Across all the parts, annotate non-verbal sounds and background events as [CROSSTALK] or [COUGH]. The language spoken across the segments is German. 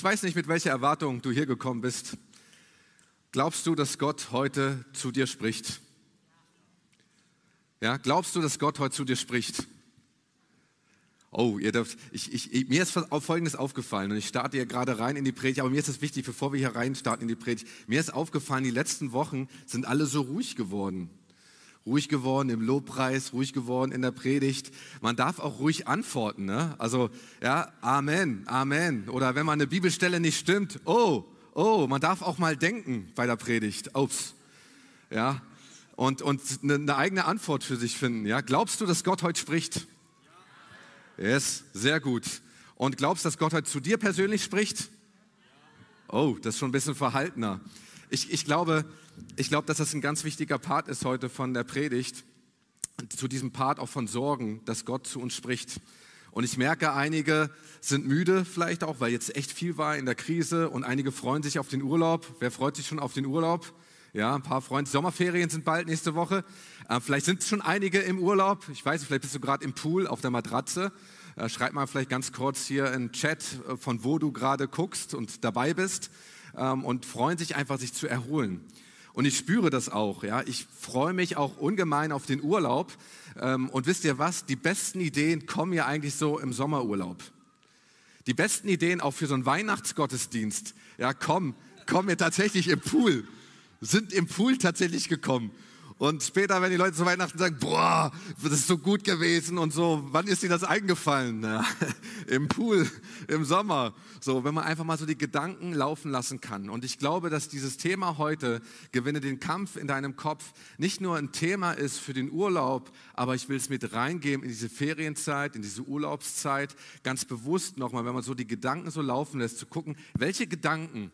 Ich weiß nicht, mit welcher Erwartung du hier gekommen bist. Glaubst du, dass Gott heute zu dir spricht? Ja, glaubst du, dass Gott heute zu dir spricht? Oh, ihr dürft, ich, ich, mir ist Folgendes aufgefallen und ich starte hier gerade rein in die Predigt, aber mir ist es wichtig, bevor wir hier rein starten in die Predigt, mir ist aufgefallen, die letzten Wochen sind alle so ruhig geworden. Ruhig geworden im Lobpreis, ruhig geworden in der Predigt. Man darf auch ruhig antworten, ne? Also, ja, Amen, Amen. Oder wenn man eine Bibelstelle nicht stimmt, oh, oh, man darf auch mal denken bei der Predigt. Ups. Ja, und, und eine, eine eigene Antwort für sich finden. Ja, glaubst du, dass Gott heute spricht? Yes, sehr gut. Und glaubst, du, dass Gott heute zu dir persönlich spricht? Oh, das ist schon ein bisschen verhaltener. Ich, ich, glaube, ich glaube, dass das ein ganz wichtiger Part ist heute von der Predigt, zu diesem Part auch von Sorgen, dass Gott zu uns spricht. Und ich merke, einige sind müde, vielleicht auch, weil jetzt echt viel war in der Krise und einige freuen sich auf den Urlaub. Wer freut sich schon auf den Urlaub? Ja, ein paar Freunde. Sommerferien sind bald nächste Woche. Äh, vielleicht sind schon einige im Urlaub. Ich weiß, vielleicht bist du gerade im Pool auf der Matratze. Äh, schreib mal vielleicht ganz kurz hier in den Chat, äh, von wo du gerade guckst und dabei bist ähm, und freuen sich einfach, sich zu erholen. Und ich spüre das auch. Ja, ich freue mich auch ungemein auf den Urlaub. Ähm, und wisst ihr was? Die besten Ideen kommen ja eigentlich so im Sommerurlaub. Die besten Ideen auch für so einen Weihnachtsgottesdienst. Ja, kommen, kommen mir tatsächlich im Pool sind im Pool tatsächlich gekommen. Und später, wenn die Leute zu Weihnachten sagen, boah, das ist so gut gewesen und so, wann ist ihnen das eingefallen? Ja, [LAUGHS] Im Pool, im Sommer. So, wenn man einfach mal so die Gedanken laufen lassen kann. Und ich glaube, dass dieses Thema heute, gewinne den Kampf in deinem Kopf, nicht nur ein Thema ist für den Urlaub, aber ich will es mit reingeben in diese Ferienzeit, in diese Urlaubszeit, ganz bewusst nochmal, wenn man so die Gedanken so laufen lässt, zu gucken, welche Gedanken,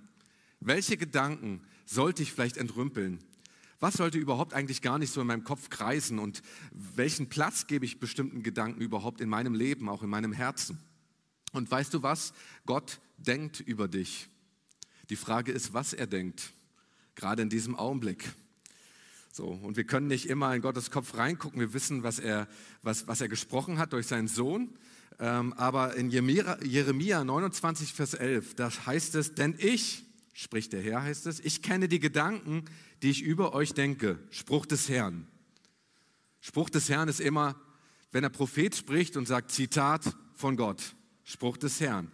welche Gedanken sollte ich vielleicht entrümpeln? Was sollte überhaupt eigentlich gar nicht so in meinem Kopf kreisen und welchen Platz gebe ich bestimmten Gedanken überhaupt in meinem Leben, auch in meinem Herzen? Und weißt du was? Gott denkt über dich. Die Frage ist, was er denkt, gerade in diesem Augenblick. So, und wir können nicht immer in Gottes Kopf reingucken. Wir wissen, was er, was, was er gesprochen hat durch seinen Sohn. Ähm, aber in Jeremia 29, Vers 11, da heißt es, denn ich, spricht der Herr, heißt es. Ich kenne die Gedanken, die ich über euch denke. Spruch des Herrn. Spruch des Herrn ist immer, wenn der Prophet spricht und sagt, Zitat von Gott. Spruch des Herrn.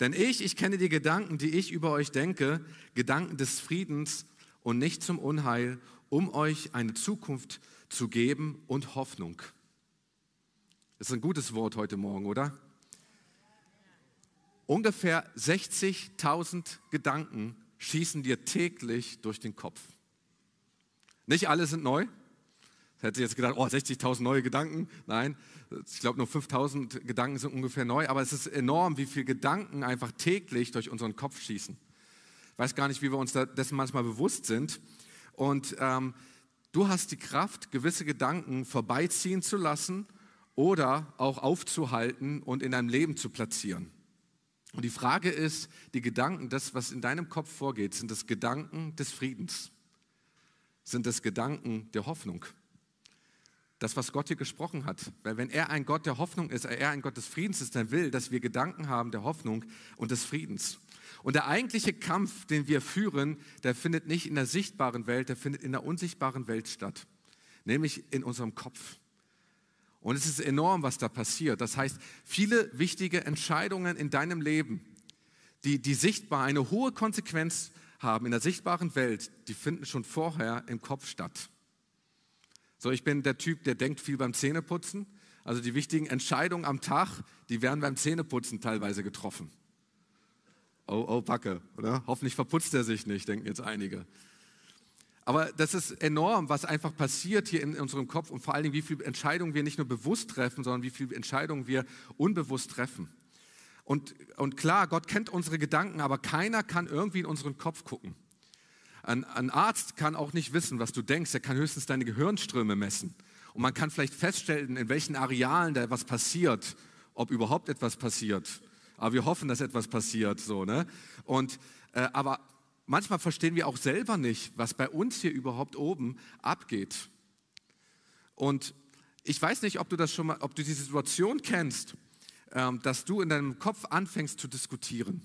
Denn ich, ich kenne die Gedanken, die ich über euch denke, Gedanken des Friedens und nicht zum Unheil, um euch eine Zukunft zu geben und Hoffnung. Das ist ein gutes Wort heute Morgen, oder? Ungefähr 60.000 Gedanken schießen dir täglich durch den Kopf. Nicht alle sind neu. Hätte jetzt gedacht, oh, 60.000 neue Gedanken. Nein, ich glaube nur 5.000 Gedanken sind ungefähr neu. Aber es ist enorm, wie viele Gedanken einfach täglich durch unseren Kopf schießen. Ich weiß gar nicht, wie wir uns dessen manchmal bewusst sind. Und ähm, du hast die Kraft, gewisse Gedanken vorbeiziehen zu lassen oder auch aufzuhalten und in deinem Leben zu platzieren. Und die Frage ist, die Gedanken, das, was in deinem Kopf vorgeht, sind das Gedanken des Friedens? Sind das Gedanken der Hoffnung? Das, was Gott hier gesprochen hat. Weil wenn er ein Gott der Hoffnung ist, er ein Gott des Friedens ist, dann will, dass wir Gedanken haben der Hoffnung und des Friedens. Und der eigentliche Kampf, den wir führen, der findet nicht in der sichtbaren Welt, der findet in der unsichtbaren Welt statt. Nämlich in unserem Kopf. Und es ist enorm, was da passiert. Das heißt, viele wichtige Entscheidungen in deinem Leben, die, die sichtbar eine hohe Konsequenz haben in der sichtbaren Welt, die finden schon vorher im Kopf statt. So, ich bin der Typ, der denkt viel beim Zähneputzen. Also die wichtigen Entscheidungen am Tag, die werden beim Zähneputzen teilweise getroffen. Oh, oh, Packe, oder? Hoffentlich verputzt er sich nicht, denken jetzt einige. Aber das ist enorm, was einfach passiert hier in unserem Kopf und vor allen Dingen, wie viele Entscheidungen wir nicht nur bewusst treffen, sondern wie viele Entscheidungen wir unbewusst treffen. Und, und klar, Gott kennt unsere Gedanken, aber keiner kann irgendwie in unseren Kopf gucken. Ein, ein Arzt kann auch nicht wissen, was du denkst, er kann höchstens deine Gehirnströme messen. Und man kann vielleicht feststellen, in welchen Arealen da was passiert, ob überhaupt etwas passiert. Aber wir hoffen, dass etwas passiert, so, ne? Und, äh, aber manchmal verstehen wir auch selber nicht, was bei uns hier überhaupt oben abgeht. Und ich weiß nicht, ob du das schon mal, ob du die Situation kennst, ähm, dass du in deinem Kopf anfängst zu diskutieren.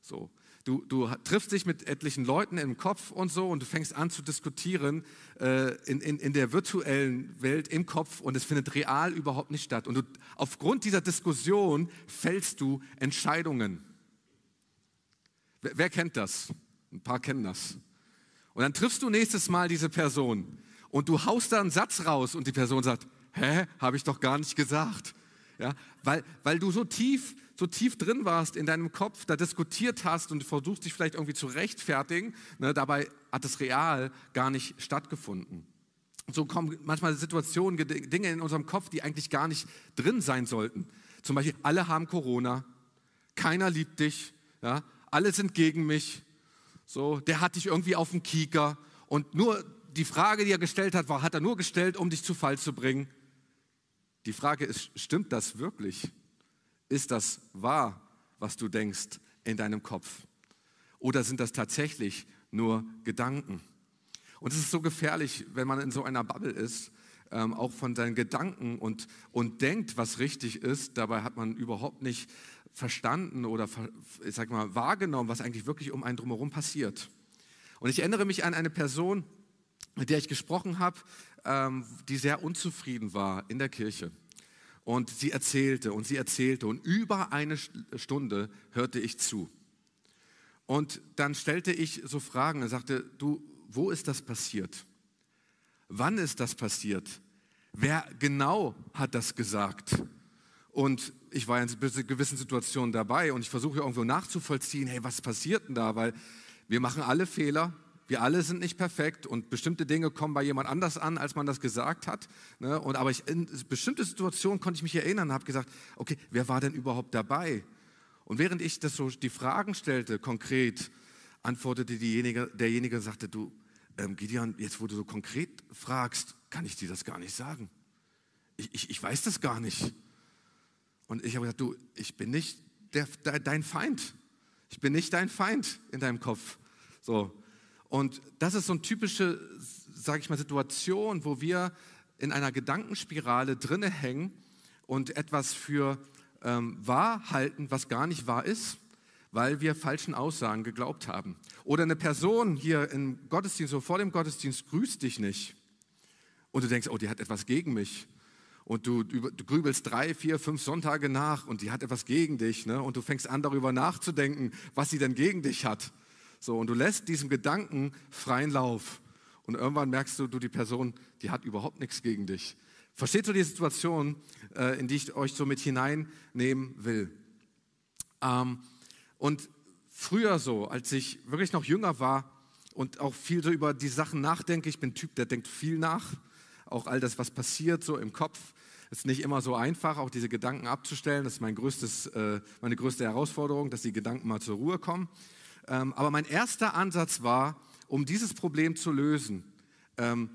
So. Du, du triffst dich mit etlichen Leuten im Kopf und so und du fängst an zu diskutieren äh, in, in, in der virtuellen Welt im Kopf und es findet real überhaupt nicht statt. Und du, aufgrund dieser Diskussion fällst du Entscheidungen. Wer, wer kennt das? Ein paar kennen das. Und dann triffst du nächstes Mal diese Person und du haust da einen Satz raus und die Person sagt, hä, habe ich doch gar nicht gesagt. Ja, weil, weil du so tief so tief drin warst in deinem Kopf, da diskutiert hast und versuchst dich vielleicht irgendwie zu rechtfertigen, ne, dabei hat es real gar nicht stattgefunden. so kommen manchmal Situationen, Dinge in unserem Kopf, die eigentlich gar nicht drin sein sollten. Zum Beispiel, alle haben Corona, keiner liebt dich, ja, alle sind gegen mich, so, der hat dich irgendwie auf dem Kieker und nur die Frage, die er gestellt hat, war, hat er nur gestellt, um dich zu Fall zu bringen. Die Frage ist, stimmt das wirklich? Ist das wahr, was du denkst in deinem Kopf? Oder sind das tatsächlich nur Gedanken? Und es ist so gefährlich, wenn man in so einer Bubble ist, ähm, auch von seinen Gedanken und, und denkt, was richtig ist. Dabei hat man überhaupt nicht verstanden oder ich sag mal, wahrgenommen, was eigentlich wirklich um einen drumherum passiert. Und ich erinnere mich an eine Person, mit der ich gesprochen habe, ähm, die sehr unzufrieden war in der Kirche. Und sie erzählte und sie erzählte und über eine Stunde hörte ich zu. Und dann stellte ich so Fragen und sagte, du, wo ist das passiert? Wann ist das passiert? Wer genau hat das gesagt? Und ich war in gewissen Situationen dabei und ich versuche irgendwo nachzuvollziehen, hey, was passiert denn da? Weil wir machen alle Fehler, wir alle sind nicht perfekt und bestimmte Dinge kommen bei jemand anders an, als man das gesagt hat. Ne? Und, aber ich, in bestimmte Situationen konnte ich mich erinnern und habe gesagt, okay, wer war denn überhaupt dabei? Und während ich das so die Fragen stellte, konkret, antwortete diejenige, derjenige und sagte, du, ähm, Gideon, jetzt wo du so konkret fragst, kann ich dir das gar nicht sagen. Ich, ich, ich weiß das gar nicht. Und ich habe gesagt, du, ich bin nicht der, dein Feind. Ich bin nicht dein Feind in deinem Kopf. So, und das ist so eine typische, sage ich mal, Situation, wo wir in einer Gedankenspirale drinne hängen und etwas für ähm, wahr halten, was gar nicht wahr ist, weil wir falschen Aussagen geglaubt haben. Oder eine Person hier im Gottesdienst oder vor dem Gottesdienst grüßt dich nicht. Und du denkst, oh, die hat etwas gegen mich. Und du, du grübelst drei, vier, fünf Sonntage nach und die hat etwas gegen dich. Ne? Und du fängst an, darüber nachzudenken, was sie denn gegen dich hat. So, und du lässt diesem Gedanken freien Lauf. Und irgendwann merkst du, du, die Person, die hat überhaupt nichts gegen dich. Versteht du die Situation, äh, in die ich euch so mit hineinnehmen will? Ähm, und früher so, als ich wirklich noch jünger war und auch viel so über die Sachen nachdenke, ich bin ein Typ, der denkt viel nach, auch all das, was passiert so im Kopf, ist nicht immer so einfach, auch diese Gedanken abzustellen. Das ist mein größtes, äh, meine größte Herausforderung, dass die Gedanken mal zur Ruhe kommen. Ähm, aber mein erster Ansatz war, um dieses Problem zu lösen, ähm,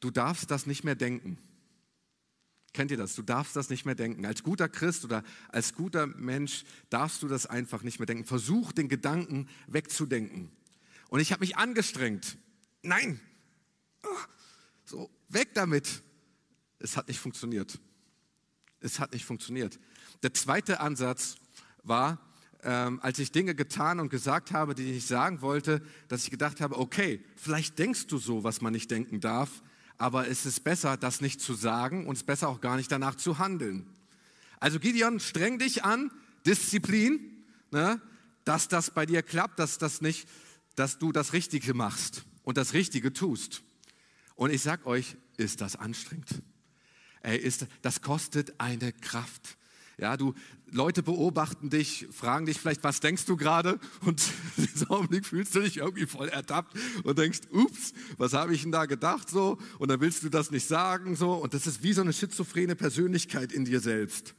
du darfst das nicht mehr denken. Kennt ihr das? Du darfst das nicht mehr denken. Als guter Christ oder als guter Mensch darfst du das einfach nicht mehr denken. Versuch den Gedanken wegzudenken. Und ich habe mich angestrengt. Nein, so weg damit. Es hat nicht funktioniert. Es hat nicht funktioniert. Der zweite Ansatz war, ähm, als ich Dinge getan und gesagt habe, die ich nicht sagen wollte, dass ich gedacht habe, okay, vielleicht denkst du so, was man nicht denken darf, aber es ist besser, das nicht zu sagen und es ist besser auch gar nicht danach zu handeln. Also Gideon, streng dich an, Disziplin, ne, dass das bei dir klappt, dass, das nicht, dass du das Richtige machst und das Richtige tust. Und ich sag euch, ist das anstrengend. Ey, ist, das kostet eine Kraft. Ja, du, Leute beobachten dich, fragen dich vielleicht, was denkst du gerade? Und [LAUGHS] in diesem Augenblick fühlst du dich irgendwie voll ertappt und denkst, ups, was habe ich denn da gedacht so? Und dann willst du das nicht sagen so. Und das ist wie so eine schizophrene Persönlichkeit in dir selbst.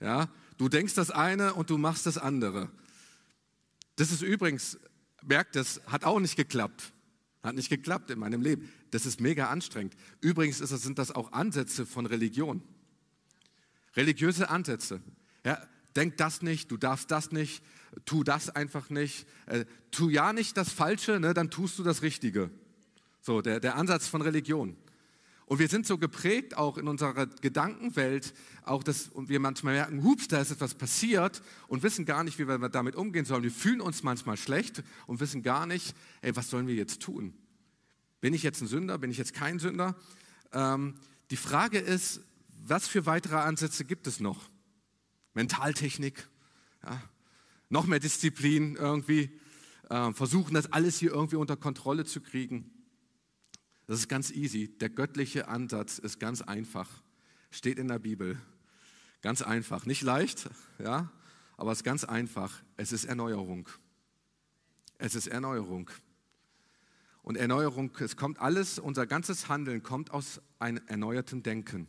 Ja, du denkst das eine und du machst das andere. Das ist übrigens, merkt das, hat auch nicht geklappt. Hat nicht geklappt in meinem Leben. Das ist mega anstrengend. Übrigens ist, sind das auch Ansätze von Religion. Religiöse Ansätze. Ja, denk das nicht, du darfst das nicht, tu das einfach nicht. Äh, tu ja nicht das Falsche, ne, dann tust du das Richtige. So, der, der Ansatz von Religion. Und wir sind so geprägt auch in unserer Gedankenwelt, auch dass wir manchmal merken, hups, da ist etwas passiert und wissen gar nicht, wie wir damit umgehen sollen. Wir fühlen uns manchmal schlecht und wissen gar nicht, ey, was sollen wir jetzt tun? Bin ich jetzt ein Sünder? Bin ich jetzt kein Sünder? Ähm, die Frage ist, was für weitere Ansätze gibt es noch? Mentaltechnik, ja, noch mehr Disziplin irgendwie, äh, versuchen das alles hier irgendwie unter Kontrolle zu kriegen. Das ist ganz easy. Der göttliche Ansatz ist ganz einfach. Steht in der Bibel. Ganz einfach. Nicht leicht, ja, aber es ist ganz einfach. Es ist Erneuerung. Es ist Erneuerung. Und Erneuerung, es kommt alles, unser ganzes Handeln kommt aus einem erneuerten Denken.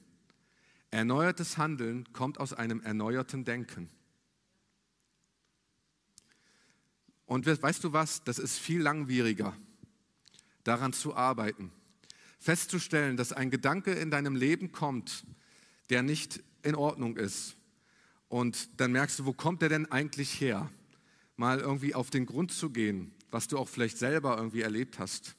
Erneuertes Handeln kommt aus einem erneuerten Denken. Und weißt du was, das ist viel langwieriger, daran zu arbeiten. Festzustellen, dass ein Gedanke in deinem Leben kommt, der nicht in Ordnung ist. Und dann merkst du, wo kommt der denn eigentlich her? Mal irgendwie auf den Grund zu gehen, was du auch vielleicht selber irgendwie erlebt hast.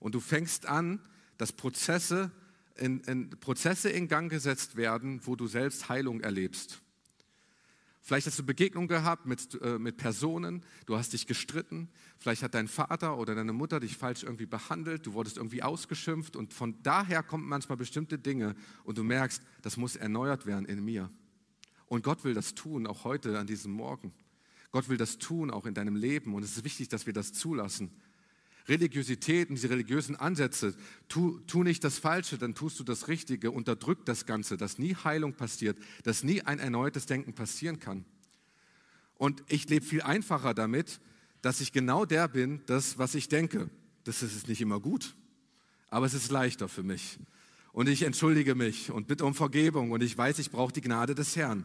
Und du fängst an, dass Prozesse in, in, Prozesse in Gang gesetzt werden, wo du selbst Heilung erlebst. Vielleicht hast du Begegnungen gehabt mit, äh, mit Personen, du hast dich gestritten, vielleicht hat dein Vater oder deine Mutter dich falsch irgendwie behandelt, du wurdest irgendwie ausgeschimpft und von daher kommen manchmal bestimmte Dinge und du merkst, das muss erneuert werden in mir. Und Gott will das tun, auch heute an diesem Morgen. Gott will das tun, auch in deinem Leben und es ist wichtig, dass wir das zulassen. Religiosität und diese religiösen Ansätze, tu, tu nicht das Falsche, dann tust du das Richtige, unterdrück das Ganze, dass nie Heilung passiert, dass nie ein erneutes Denken passieren kann. Und ich lebe viel einfacher damit, dass ich genau der bin, das, was ich denke. Das ist nicht immer gut, aber es ist leichter für mich. Und ich entschuldige mich und bitte um Vergebung und ich weiß, ich brauche die Gnade des Herrn.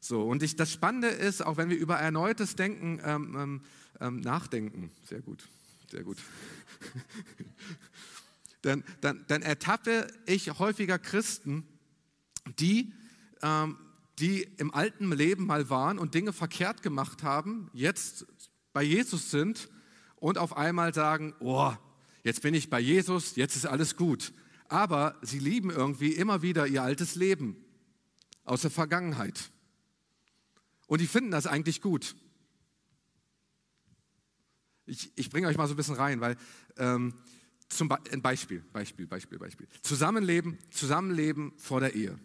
So, und ich, das Spannende ist, auch wenn wir über erneutes Denken ähm, ähm, ähm nachdenken, sehr gut, sehr gut. [LAUGHS] dann, dann, dann ertappe ich häufiger Christen, die, ähm, die im alten Leben mal waren und Dinge verkehrt gemacht haben, jetzt bei Jesus sind und auf einmal sagen, oh, jetzt bin ich bei Jesus, jetzt ist alles gut. Aber sie lieben irgendwie immer wieder ihr altes Leben aus der Vergangenheit. Und die finden das eigentlich gut. Ich, ich bringe euch mal so ein bisschen rein, weil ähm, zum Be ein Beispiel, Beispiel, Beispiel, Beispiel. Zusammenleben, Zusammenleben vor der Ehe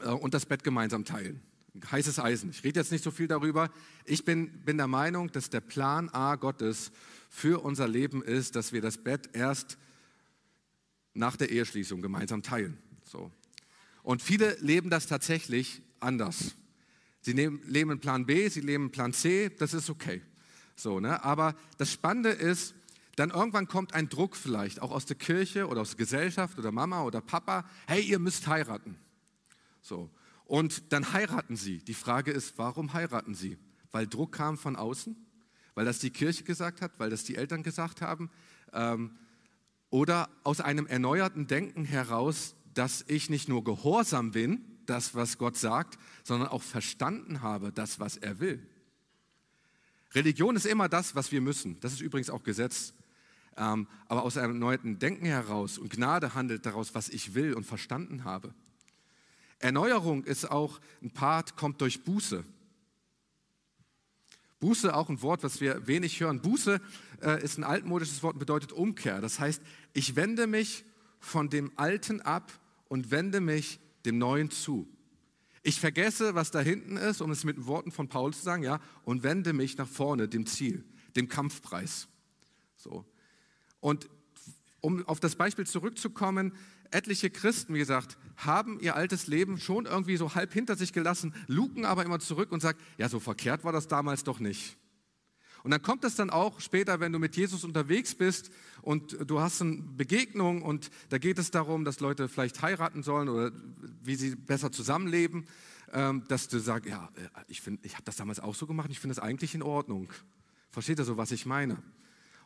äh, und das Bett gemeinsam teilen. Heißes Eisen. Ich rede jetzt nicht so viel darüber. Ich bin, bin der Meinung, dass der Plan A Gottes für unser Leben ist, dass wir das Bett erst nach der Eheschließung gemeinsam teilen. So. Und viele leben das tatsächlich anders. Sie nehmen, leben Plan B, sie leben Plan C, das ist okay. So, ne? Aber das Spannende ist, dann irgendwann kommt ein Druck vielleicht, auch aus der Kirche oder aus der Gesellschaft oder Mama oder Papa, hey, ihr müsst heiraten. So. Und dann heiraten sie. Die Frage ist, warum heiraten sie? Weil Druck kam von außen? Weil das die Kirche gesagt hat? Weil das die Eltern gesagt haben? Ähm, oder aus einem erneuerten Denken heraus, dass ich nicht nur gehorsam bin, das, was Gott sagt, sondern auch verstanden habe, das, was er will. Religion ist immer das, was wir müssen. Das ist übrigens auch Gesetz. Ähm, aber aus einem neuen Denken heraus und Gnade handelt daraus, was ich will und verstanden habe. Erneuerung ist auch ein Part, kommt durch Buße. Buße, auch ein Wort, was wir wenig hören. Buße äh, ist ein altmodisches Wort und bedeutet Umkehr. Das heißt, ich wende mich von dem Alten ab und wende mich dem Neuen zu. Ich vergesse, was da hinten ist, um es mit Worten von Paulus zu sagen, ja, und wende mich nach vorne, dem Ziel, dem Kampfpreis. So. Und um auf das Beispiel zurückzukommen, etliche Christen, wie gesagt, haben ihr altes Leben schon irgendwie so halb hinter sich gelassen, luken aber immer zurück und sagen, ja, so verkehrt war das damals doch nicht. Und dann kommt es dann auch später, wenn du mit Jesus unterwegs bist und du hast eine Begegnung und da geht es darum, dass Leute vielleicht heiraten sollen oder wie sie besser zusammenleben, ähm, dass du sagst, ja, äh, ich, ich habe das damals auch so gemacht, ich finde das eigentlich in Ordnung. Versteht ihr so, was ich meine?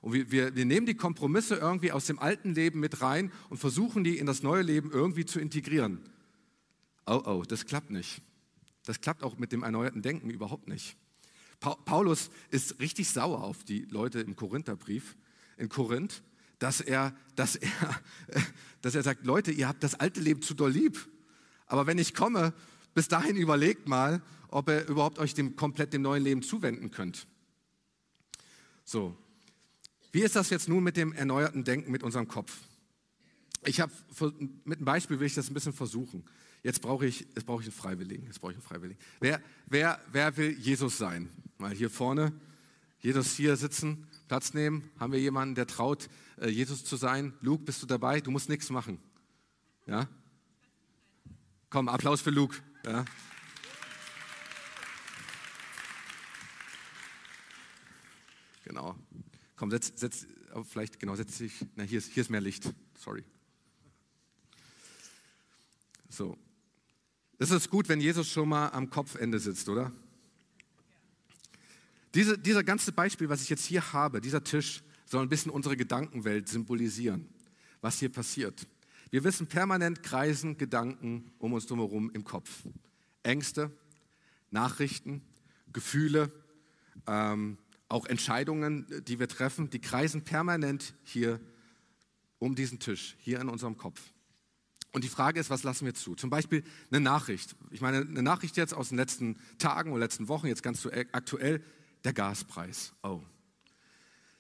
Und wir, wir, wir nehmen die Kompromisse irgendwie aus dem alten Leben mit rein und versuchen die in das neue Leben irgendwie zu integrieren. Oh, oh, das klappt nicht. Das klappt auch mit dem erneuerten Denken überhaupt nicht. Paulus ist richtig sauer auf die Leute im Korintherbrief, in Korinth, dass er, dass er, [LAUGHS] dass er sagt, Leute, ihr habt das alte Leben zu doll lieb. Aber wenn ich komme, bis dahin überlegt mal, ob ihr überhaupt euch dem, komplett dem neuen Leben zuwenden könnt. So. Wie ist das jetzt nun mit dem erneuerten Denken mit unserem Kopf? Ich habe mit einem Beispiel will ich das ein bisschen versuchen. Jetzt brauche ich, jetzt brauche ich einen Freiwilligen. Jetzt brauche ich einen Freiwilligen. Wer, wer, wer will Jesus sein? Mal hier vorne, Jesus hier sitzen, Platz nehmen. Haben wir jemanden, der traut, äh, Jesus zu sein? Luke, bist du dabei? Du musst nichts machen. Ja? Komm, Applaus für Luke. Ja? Genau. Komm, setz, setz, vielleicht, genau, setz dich. Na, hier ist, hier ist mehr Licht. Sorry. So. Es ist gut, wenn Jesus schon mal am Kopfende sitzt, oder? Diese, dieser ganze Beispiel, was ich jetzt hier habe, dieser Tisch, soll ein bisschen unsere Gedankenwelt symbolisieren, was hier passiert. Wir wissen, permanent kreisen Gedanken um uns drumherum im Kopf. Ängste, Nachrichten, Gefühle, ähm, auch Entscheidungen, die wir treffen, die kreisen permanent hier um diesen Tisch, hier in unserem Kopf. Und die Frage ist, was lassen wir zu? Zum Beispiel eine Nachricht. Ich meine, eine Nachricht jetzt aus den letzten Tagen oder letzten Wochen, jetzt ganz aktuell, der Gaspreis. Oh.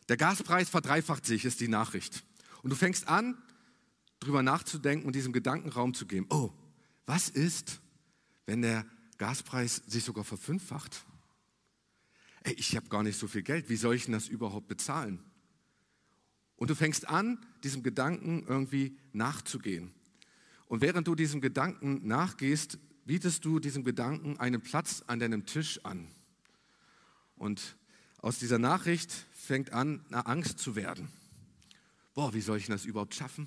Der Gaspreis verdreifacht sich, ist die Nachricht. Und du fängst an, drüber nachzudenken und diesem Gedankenraum zu geben. Oh, was ist, wenn der Gaspreis sich sogar verfünffacht? Ey, ich habe gar nicht so viel Geld. Wie soll ich denn das überhaupt bezahlen? Und du fängst an, diesem Gedanken irgendwie nachzugehen. Und während du diesem Gedanken nachgehst, bietest du diesem Gedanken einen Platz an deinem Tisch an. Und aus dieser Nachricht fängt an, eine Angst zu werden. Boah, wie soll ich das überhaupt schaffen?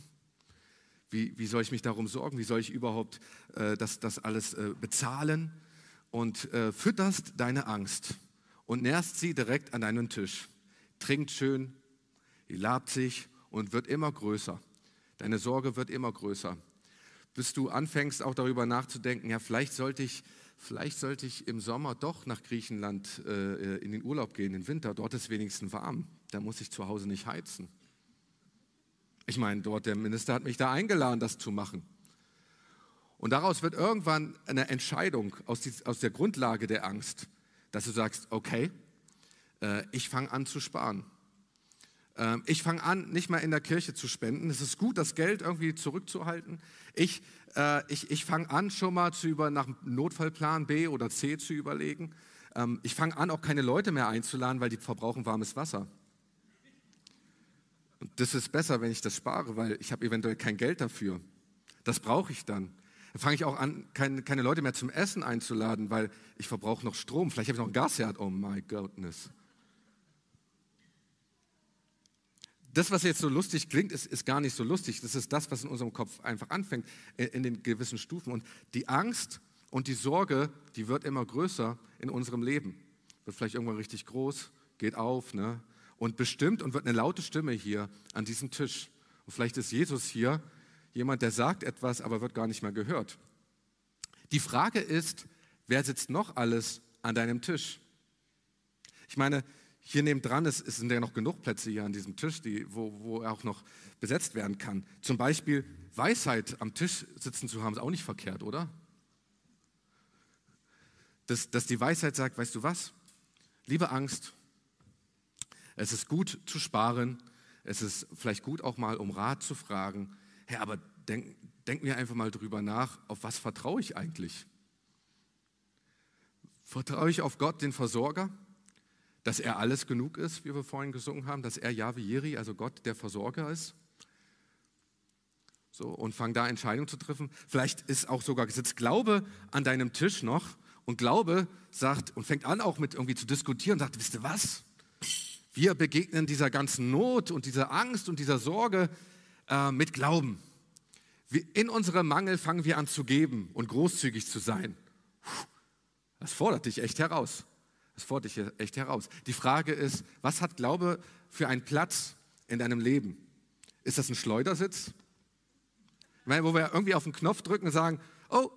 Wie, wie soll ich mich darum sorgen? Wie soll ich überhaupt äh, das, das alles äh, bezahlen? Und äh, fütterst deine Angst und nährst sie direkt an deinen Tisch. Trinkt schön, labt sich und wird immer größer. Deine Sorge wird immer größer bis du anfängst auch darüber nachzudenken, ja, vielleicht sollte ich, vielleicht sollte ich im Sommer doch nach Griechenland äh, in den Urlaub gehen, im Winter. Dort ist wenigstens warm. Da muss ich zu Hause nicht heizen. Ich meine, dort der Minister hat mich da eingeladen, das zu machen. Und daraus wird irgendwann eine Entscheidung aus, die, aus der Grundlage der Angst, dass du sagst, okay, äh, ich fange an zu sparen. Ähm, ich fange an, nicht mehr in der Kirche zu spenden. Es ist gut, das Geld irgendwie zurückzuhalten. Ich, äh, ich, ich fange an, schon mal zu über, nach Notfallplan B oder C zu überlegen. Ähm, ich fange an, auch keine Leute mehr einzuladen, weil die verbrauchen warmes Wasser. Und das ist besser, wenn ich das spare, weil ich habe eventuell kein Geld dafür. Das brauche ich dann. Dann fange ich auch an, keine, keine Leute mehr zum Essen einzuladen, weil ich verbrauche noch Strom. Vielleicht habe ich noch ein Gasherd. Oh my goodness. Das, was jetzt so lustig klingt, ist, ist gar nicht so lustig. Das ist das, was in unserem Kopf einfach anfängt, in, den gewissen Stufen. Und die Angst und die Sorge, die wird immer größer in unserem Leben. Wird vielleicht irgendwann richtig groß, geht auf, ne? Und bestimmt und wird eine laute Stimme hier an diesem Tisch. Und vielleicht ist Jesus hier jemand, der sagt etwas, aber wird gar nicht mehr gehört. Die Frage ist, wer sitzt noch alles an deinem Tisch? Ich meine, hier nebendran ist, sind ja noch genug Plätze hier an diesem Tisch, die, wo, wo er auch noch besetzt werden kann. Zum Beispiel Weisheit am Tisch sitzen zu haben, ist auch nicht verkehrt, oder? Dass, dass die Weisheit sagt, weißt du was? Liebe Angst, es ist gut zu sparen, es ist vielleicht gut auch mal um Rat zu fragen. Herr, aber denk, denk mir einfach mal drüber nach, auf was vertraue ich eigentlich? Vertraue ich auf Gott, den Versorger? Dass er alles genug ist, wie wir vorhin gesungen haben, dass er Yahweh Jiri, also Gott, der Versorger ist. So, und fang da Entscheidungen zu treffen. Vielleicht ist auch sogar sitzt Glaube an deinem Tisch noch und Glaube sagt und fängt an auch mit irgendwie zu diskutieren und sagt, wisst ihr was? Wir begegnen dieser ganzen Not und dieser Angst und dieser Sorge äh, mit Glauben. in unserem Mangel fangen wir an zu geben und großzügig zu sein. Das fordert dich echt heraus. Das fordert dich echt heraus. Die Frage ist, was hat Glaube für einen Platz in deinem Leben? Ist das ein Schleudersitz? Meine, wo wir irgendwie auf den Knopf drücken und sagen, oh,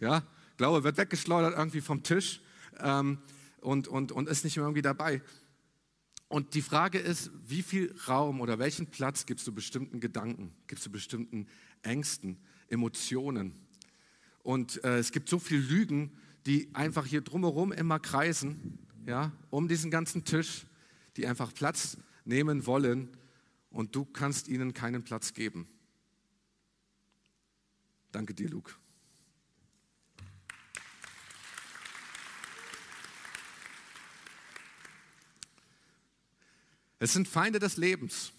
ja, Glaube wird weggeschleudert irgendwie vom Tisch ähm, und, und, und ist nicht mehr irgendwie dabei. Und die Frage ist, wie viel Raum oder welchen Platz gibst du bestimmten Gedanken, gibst du bestimmten Ängsten, Emotionen? Und äh, es gibt so viele Lügen, die einfach hier drumherum immer kreisen, ja, um diesen ganzen Tisch, die einfach Platz nehmen wollen und du kannst ihnen keinen Platz geben. Danke dir, Luke. Es sind Feinde des Lebens,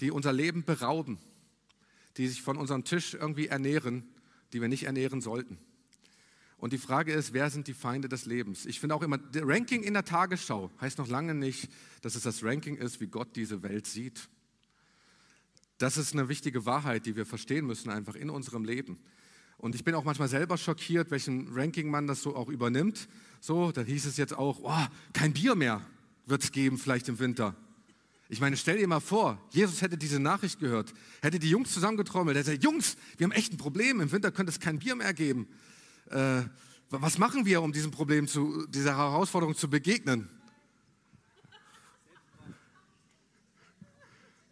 die unser Leben berauben, die sich von unserem Tisch irgendwie ernähren, die wir nicht ernähren sollten. Und die Frage ist, wer sind die Feinde des Lebens? Ich finde auch immer, Ranking in der Tagesschau heißt noch lange nicht, dass es das Ranking ist, wie Gott diese Welt sieht. Das ist eine wichtige Wahrheit, die wir verstehen müssen einfach in unserem Leben. Und ich bin auch manchmal selber schockiert, welchen Ranking man das so auch übernimmt. So, dann hieß es jetzt auch, oh, kein Bier mehr wird es geben, vielleicht im Winter. Ich meine, stell dir mal vor, Jesus hätte diese Nachricht gehört, hätte die Jungs zusammengetrommelt, hätte gesagt, Jungs, wir haben echt ein Problem, im Winter könnte es kein Bier mehr geben. Äh, was machen wir, um diesem Problem zu, dieser Herausforderung zu begegnen?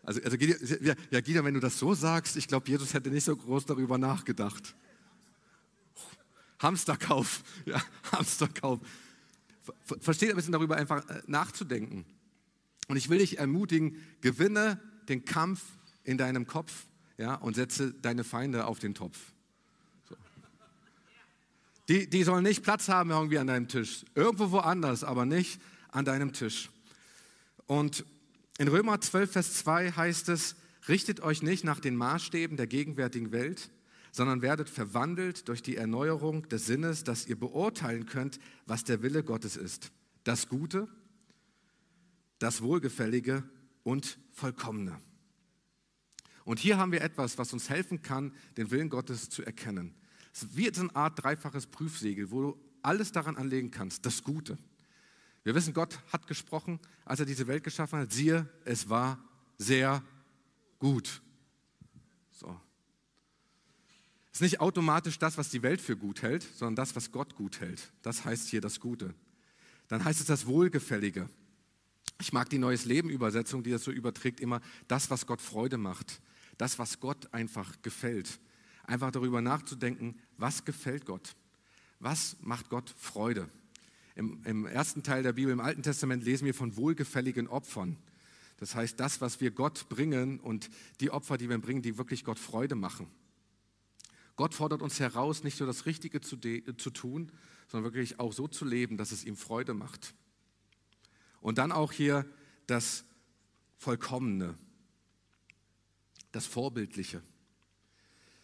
Also, also ja, Gida, wenn du das so sagst, ich glaube, Jesus hätte nicht so groß darüber nachgedacht. Hamsterkauf, ja, Hamsterkauf. Versteht ein bisschen darüber einfach äh, nachzudenken. Und ich will dich ermutigen, gewinne den Kampf in deinem Kopf ja, und setze deine Feinde auf den Topf. Die, die sollen nicht Platz haben irgendwie an deinem Tisch. Irgendwo woanders, aber nicht an deinem Tisch. Und in Römer 12, Vers 2 heißt es, richtet euch nicht nach den Maßstäben der gegenwärtigen Welt, sondern werdet verwandelt durch die Erneuerung des Sinnes, dass ihr beurteilen könnt, was der Wille Gottes ist. Das Gute, das Wohlgefällige und Vollkommene. Und hier haben wir etwas, was uns helfen kann, den Willen Gottes zu erkennen. Es wie eine Art dreifaches Prüfsegel, wo du alles daran anlegen kannst, das Gute. Wir wissen, Gott hat gesprochen, als er diese Welt geschaffen hat. Siehe, es war sehr gut. So. Es ist nicht automatisch das, was die Welt für gut hält, sondern das, was Gott gut hält. Das heißt hier das Gute. Dann heißt es das Wohlgefällige. Ich mag die Neues Leben Übersetzung, die das so überträgt, immer das, was Gott Freude macht, das, was Gott einfach gefällt. Einfach darüber nachzudenken, was gefällt Gott? Was macht Gott Freude? Im, Im, ersten Teil der Bibel, im Alten Testament, lesen wir von wohlgefälligen Opfern. Das heißt, das, was wir Gott bringen und die Opfer, die wir bringen, die wirklich Gott Freude machen. Gott fordert uns heraus, nicht nur das Richtige zu, zu tun, sondern wirklich auch so zu leben, dass es ihm Freude macht. Und dann auch hier das Vollkommene, das Vorbildliche.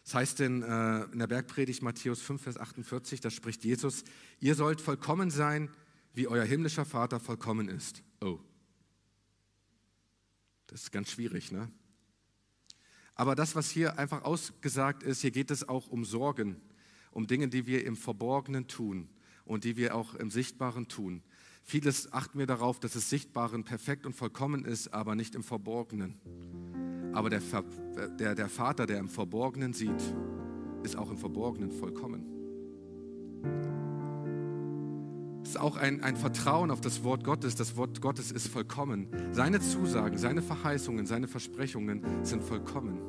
Das heißt in, äh, in der Bergpredigt Matthäus 5, Vers 48, da spricht Jesus, ihr sollt vollkommen sein, wie euer himmlischer Vater vollkommen ist. Oh, das ist ganz schwierig, ne? Aber das, was hier einfach ausgesagt ist, hier geht es auch um Sorgen, um Dinge, die wir im Verborgenen tun und die wir auch im Sichtbaren tun. Vieles achten wir darauf, dass es Sichtbaren perfekt und vollkommen ist, aber nicht im Verborgenen. Aber der, der, der Vater, der im Verborgenen sieht, ist auch im Verborgenen vollkommen. Es ist auch ein, ein Vertrauen auf das Wort Gottes. Das Wort Gottes ist vollkommen. Seine Zusagen, seine Verheißungen, seine Versprechungen sind vollkommen.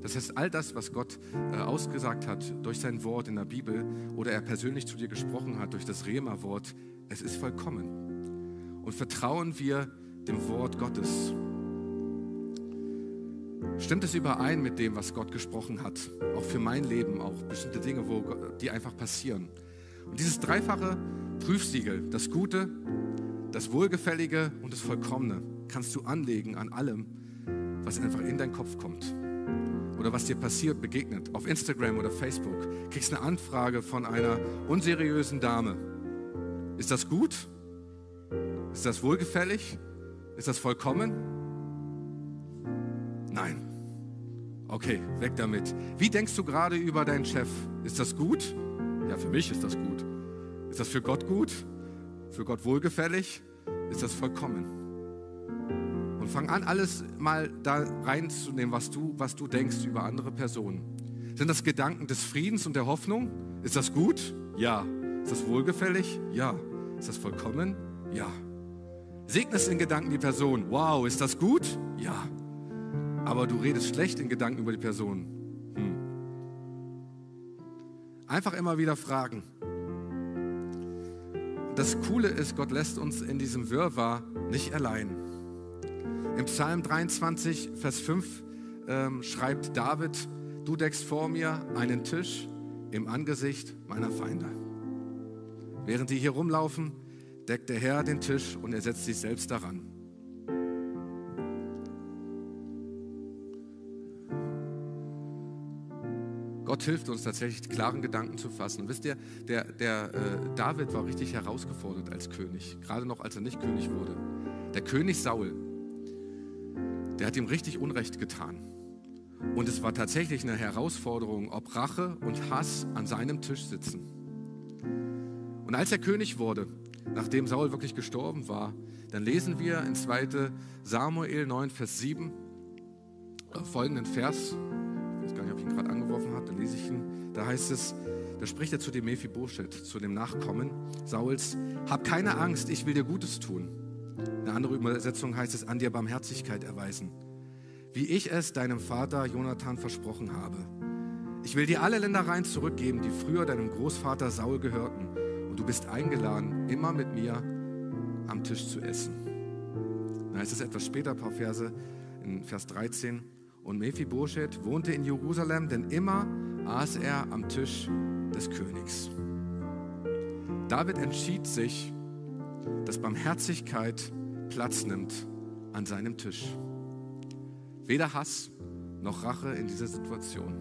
Das heißt, all das, was Gott äh, ausgesagt hat durch sein Wort in der Bibel oder er persönlich zu dir gesprochen hat durch das Rema-Wort, es ist vollkommen. Und vertrauen wir dem Wort Gottes. Stimmt es überein mit dem, was Gott gesprochen hat? Auch für mein Leben, auch bestimmte Dinge, wo, die einfach passieren. Und dieses dreifache Prüfsiegel, das Gute, das Wohlgefällige und das Vollkommene, kannst du anlegen an allem, was einfach in deinen Kopf kommt. Oder was dir passiert, begegnet. Auf Instagram oder Facebook. Kriegst eine Anfrage von einer unseriösen Dame ist das gut? Ist das wohlgefällig? Ist das vollkommen? Okay, weg damit. Wie denkst du gerade über deinen Chef? Ist das gut? Ja, für mich ist das gut. Ist das für Gott gut? Für Gott wohlgefällig? Ist das vollkommen? Und fang an, alles mal da reinzunehmen, was du, was du denkst über andere Personen. Sind das Gedanken des Friedens und der Hoffnung? Ist das gut? Ja. Ist das wohlgefällig? Ja. Ist das vollkommen? Ja. Segnest in Gedanken die Person. Wow, ist das gut? Ja. Aber du redest schlecht in Gedanken über die Person. Hm. Einfach immer wieder fragen. Das Coole ist, Gott lässt uns in diesem Wirrwarr nicht allein. Im Psalm 23, Vers 5 ähm, schreibt David, du deckst vor mir einen Tisch im Angesicht meiner Feinde. Während die hier rumlaufen, deckt der Herr den Tisch und er setzt sich selbst daran. Gott hilft uns tatsächlich, klaren Gedanken zu fassen. Wisst ihr, der, der äh, David war richtig herausgefordert als König, gerade noch als er nicht König wurde. Der König Saul, der hat ihm richtig Unrecht getan. Und es war tatsächlich eine Herausforderung, ob Rache und Hass an seinem Tisch sitzen. Und als er König wurde, nachdem Saul wirklich gestorben war, dann lesen wir in 2 Samuel 9, Vers 7 äh, folgenden Vers. Nicht, ob ich ihn gerade angeworfen habe, da lese ich ihn. Da heißt es, da spricht er zu dem Mephibosheth, zu dem Nachkommen Sauls, hab keine Angst, ich will dir Gutes tun. Eine andere Übersetzung heißt es, an dir Barmherzigkeit erweisen wie ich es deinem Vater Jonathan versprochen habe. Ich will dir alle Ländereien zurückgeben, die früher deinem Großvater Saul gehörten, und du bist eingeladen, immer mit mir am Tisch zu essen. Dann heißt es etwas später, ein paar Verse in Vers 13. Und Mephibosheth wohnte in Jerusalem, denn immer aß er am Tisch des Königs. David entschied sich, dass Barmherzigkeit Platz nimmt an seinem Tisch. Weder Hass noch Rache in dieser Situation.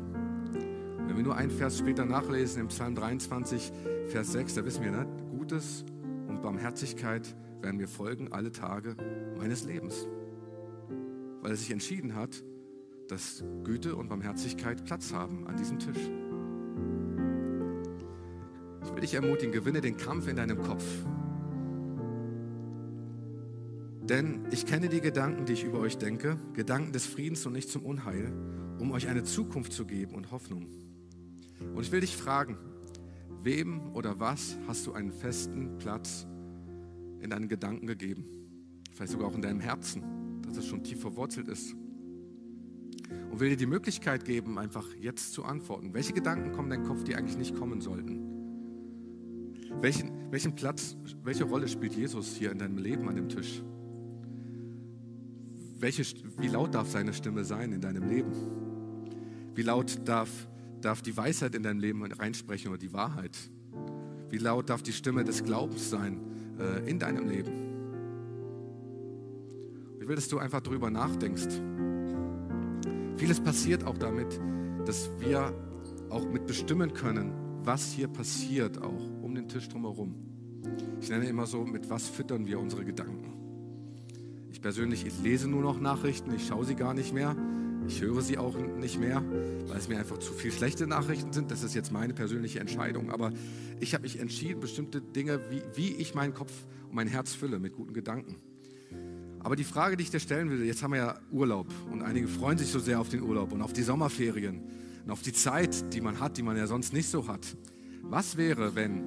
Wenn wir nur einen Vers später nachlesen, im Psalm 23, Vers 6, da wissen wir, ne? Gutes und Barmherzigkeit werden mir folgen alle Tage meines Lebens. Weil er sich entschieden hat, dass Güte und Barmherzigkeit Platz haben an diesem Tisch. Ich will dich ermutigen, gewinne den Kampf in deinem Kopf. Denn ich kenne die Gedanken, die ich über euch denke, Gedanken des Friedens und nicht zum Unheil, um euch eine Zukunft zu geben und Hoffnung. Und ich will dich fragen, wem oder was hast du einen festen Platz in deinen Gedanken gegeben? Vielleicht sogar auch in deinem Herzen, dass es schon tief verwurzelt ist. Und will dir die Möglichkeit geben, einfach jetzt zu antworten. Welche Gedanken kommen in deinen Kopf, die eigentlich nicht kommen sollten? Welchen, welchen Platz, welche Rolle spielt Jesus hier in deinem Leben an dem Tisch? welche, wie laut darf seine Stimme sein in deinem Leben? Wie laut darf, darf die Weisheit in dein Leben reinsprechen oder die Wahrheit? Wie laut darf die Stimme des Glaubens sein äh, in deinem Leben? Ich will, dass du einfach darüber nachdenkst. Vieles passiert auch damit, dass wir auch mit bestimmen können, was hier passiert, auch um den Tisch drumherum. Ich nenne immer so, mit was füttern wir unsere Gedanken. Ich persönlich, ich lese nur noch Nachrichten, ich schaue sie gar nicht mehr. Ich höre sie auch nicht mehr, weil es mir einfach zu viel schlechte Nachrichten sind. Das ist jetzt meine persönliche Entscheidung. Aber ich habe mich entschieden, bestimmte Dinge, wie, wie ich meinen Kopf und mein Herz fülle mit guten Gedanken. Aber die Frage, die ich dir stellen will, jetzt haben wir ja Urlaub und einige freuen sich so sehr auf den Urlaub und auf die Sommerferien und auf die Zeit, die man hat, die man ja sonst nicht so hat. Was wäre, wenn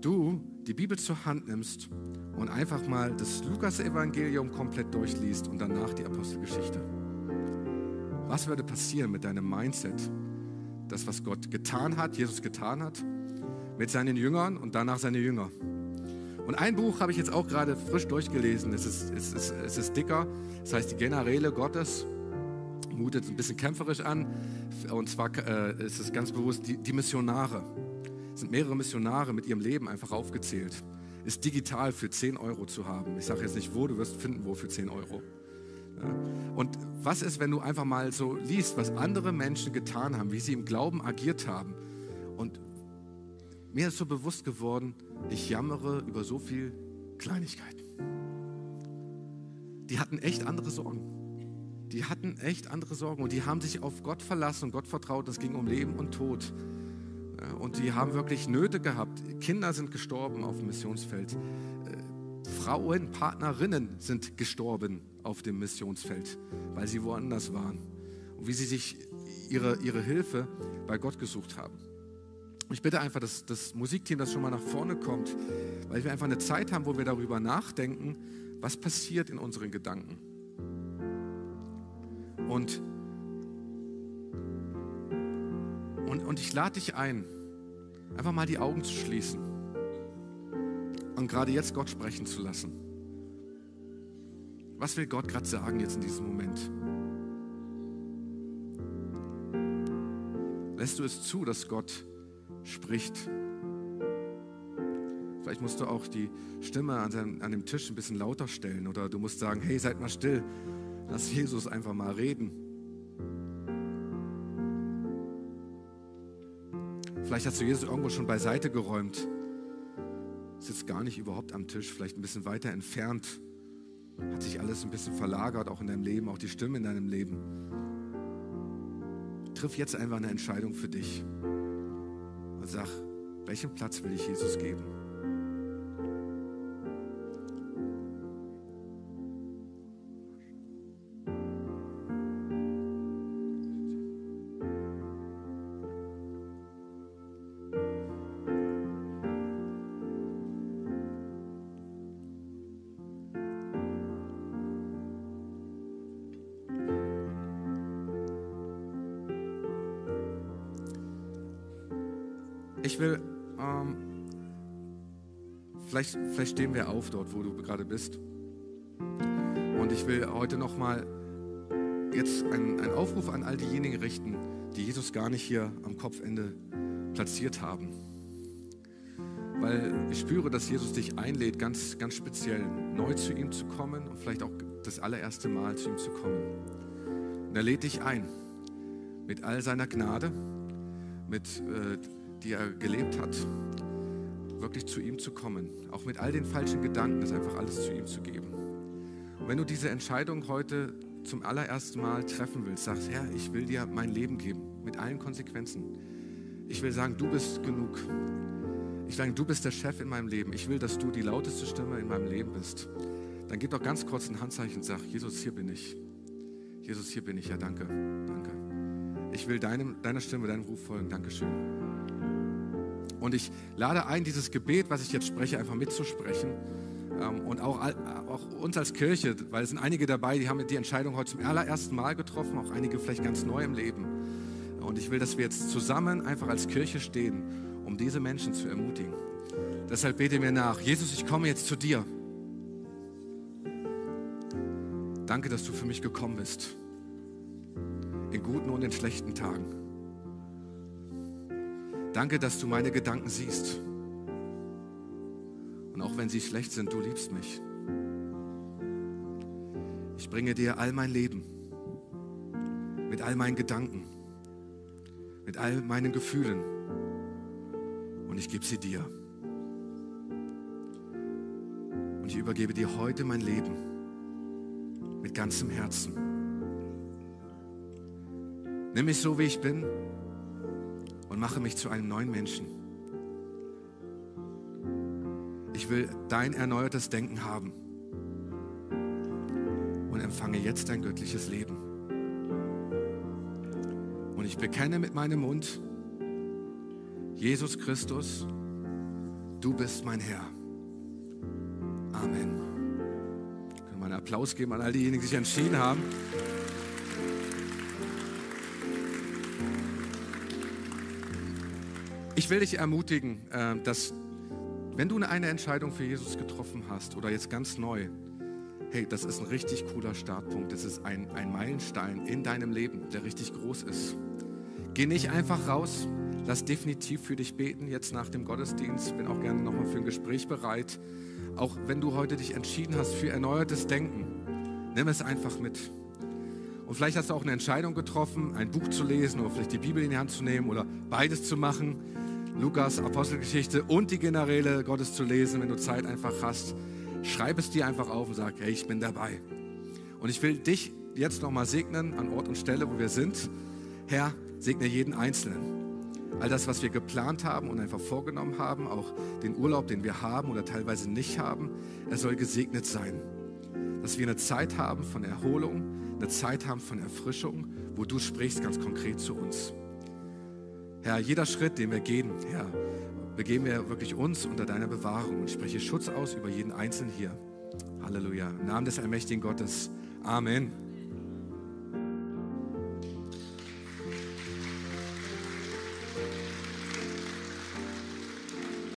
du die Bibel zur Hand nimmst und einfach mal das Lukas-Evangelium komplett durchliest und danach die Apostelgeschichte. Was würde passieren mit deinem Mindset? Das, was Gott getan hat, Jesus getan hat, mit seinen Jüngern und danach seine Jünger. Und ein Buch habe ich jetzt auch gerade frisch durchgelesen. Es ist, es ist, es ist dicker. Es heißt Die Generäle Gottes. Mutet ein bisschen kämpferisch an. Und zwar äh, ist es ganz bewusst die, die Missionare sind mehrere Missionare mit ihrem Leben einfach aufgezählt. Ist digital für 10 Euro zu haben. Ich sage jetzt nicht wo, du wirst finden, wo für 10 Euro. Und was ist, wenn du einfach mal so liest, was andere Menschen getan haben, wie sie im Glauben agiert haben? Und mir ist so bewusst geworden, ich jammere über so viel Kleinigkeiten. Die hatten echt andere Sorgen. Die hatten echt andere Sorgen und die haben sich auf Gott verlassen und Gott vertraut. Es ging um Leben und Tod. Und die haben wirklich Nöte gehabt. Kinder sind gestorben auf dem Missionsfeld. Äh, Frauen, Partnerinnen sind gestorben auf dem Missionsfeld, weil sie woanders waren. Und wie sie sich ihre, ihre Hilfe bei Gott gesucht haben. Ich bitte einfach, dass das Musikteam das schon mal nach vorne kommt, weil wir einfach eine Zeit haben, wo wir darüber nachdenken, Was passiert in unseren Gedanken? Und, und, und ich lade dich ein, einfach mal die Augen zu schließen und gerade jetzt Gott sprechen zu lassen. Was will Gott gerade sagen jetzt in diesem Moment? Lässt du es zu, dass Gott spricht? Vielleicht musst du auch die Stimme an, seinem, an dem Tisch ein bisschen lauter stellen oder du musst sagen, hey, seid mal still, lass Jesus einfach mal reden. Vielleicht hast du Jesus irgendwo schon beiseite geräumt, sitzt gar nicht überhaupt am Tisch, vielleicht ein bisschen weiter entfernt, hat sich alles ein bisschen verlagert, auch in deinem Leben, auch die Stimme in deinem Leben. Triff jetzt einfach eine Entscheidung für dich und sag, welchen Platz will ich Jesus geben? Will, ähm, vielleicht, vielleicht stehen wir auf dort, wo du gerade bist. Und ich will heute nochmal jetzt einen, einen Aufruf an all diejenigen richten, die Jesus gar nicht hier am Kopfende platziert haben. Weil ich spüre, dass Jesus dich einlädt, ganz, ganz speziell neu zu ihm zu kommen und vielleicht auch das allererste Mal zu ihm zu kommen. Und er lädt dich ein, mit all seiner Gnade, mit äh, die er gelebt hat, wirklich zu ihm zu kommen. Auch mit all den falschen Gedanken, das einfach alles zu ihm zu geben. Und wenn du diese Entscheidung heute zum allerersten Mal treffen willst, sagst, Herr, ich will dir mein Leben geben, mit allen Konsequenzen. Ich will sagen, du bist genug. Ich sage, du bist der Chef in meinem Leben. Ich will, dass du die lauteste Stimme in meinem Leben bist. Dann gib doch ganz kurz ein Handzeichen und sag, Jesus, hier bin ich. Jesus, hier bin ich. Ja, danke, danke. Ich will deinem, deiner Stimme, deinem Ruf folgen. Dankeschön. Und ich lade ein, dieses Gebet, was ich jetzt spreche, einfach mitzusprechen. Ähm, und auch, auch uns als Kirche, weil es sind einige dabei, die haben die Entscheidung heute zum allerersten Mal getroffen, auch einige vielleicht ganz neu im Leben. Und ich will, dass wir jetzt zusammen einfach als Kirche stehen, um diese Menschen zu ermutigen. Deshalb bete mir nach. Jesus, ich komme jetzt zu dir. Danke, dass du für mich gekommen bist. In guten und in schlechten Tagen. Danke, dass du meine Gedanken siehst. Und auch wenn sie schlecht sind, du liebst mich. Ich bringe dir all mein Leben mit all meinen Gedanken, mit all meinen Gefühlen und ich gebe sie dir. Und ich übergebe dir heute mein Leben mit ganzem Herzen. Nimm mich so, wie ich bin mache mich zu einem neuen Menschen. Ich will dein erneuertes Denken haben und empfange jetzt dein göttliches Leben. Und ich bekenne mit meinem Mund, Jesus Christus, du bist mein Herr. Amen. Können wir einen Applaus geben an all diejenigen, die sich entschieden haben. Ich will dich ermutigen, äh, dass wenn du eine Entscheidung für Jesus getroffen hast oder jetzt ganz neu, hey, das ist ein richtig cooler Startpunkt. Das ist ein, ein Meilenstein in deinem Leben, der richtig groß ist. Geh nicht einfach raus. Lass definitiv für dich beten, jetzt nach dem Gottesdienst. Bin auch gerne nochmal für ein Gespräch bereit. Auch wenn du heute dich entschieden hast für erneuertes Denken, nimm es einfach mit. Und vielleicht hast du auch eine Entscheidung getroffen, ein Buch zu lesen oder vielleicht die Bibel in die Hand zu nehmen oder beides zu machen. Lukas, Apostelgeschichte und die Generäle Gottes zu lesen, wenn du Zeit einfach hast. Schreib es dir einfach auf und sag, hey, ich bin dabei. Und ich will dich jetzt nochmal segnen an Ort und Stelle, wo wir sind. Herr, segne jeden Einzelnen. All das, was wir geplant haben und einfach vorgenommen haben, auch den Urlaub, den wir haben oder teilweise nicht haben, er soll gesegnet sein. Dass wir eine Zeit haben von Erholung, eine Zeit haben von Erfrischung, wo du sprichst ganz konkret zu uns. Herr, jeder Schritt, den wir gehen, Herr, begeben wir wirklich uns unter deiner Bewahrung und spreche Schutz aus über jeden Einzelnen hier. Halleluja. Im Namen des allmächtigen Gottes. Amen.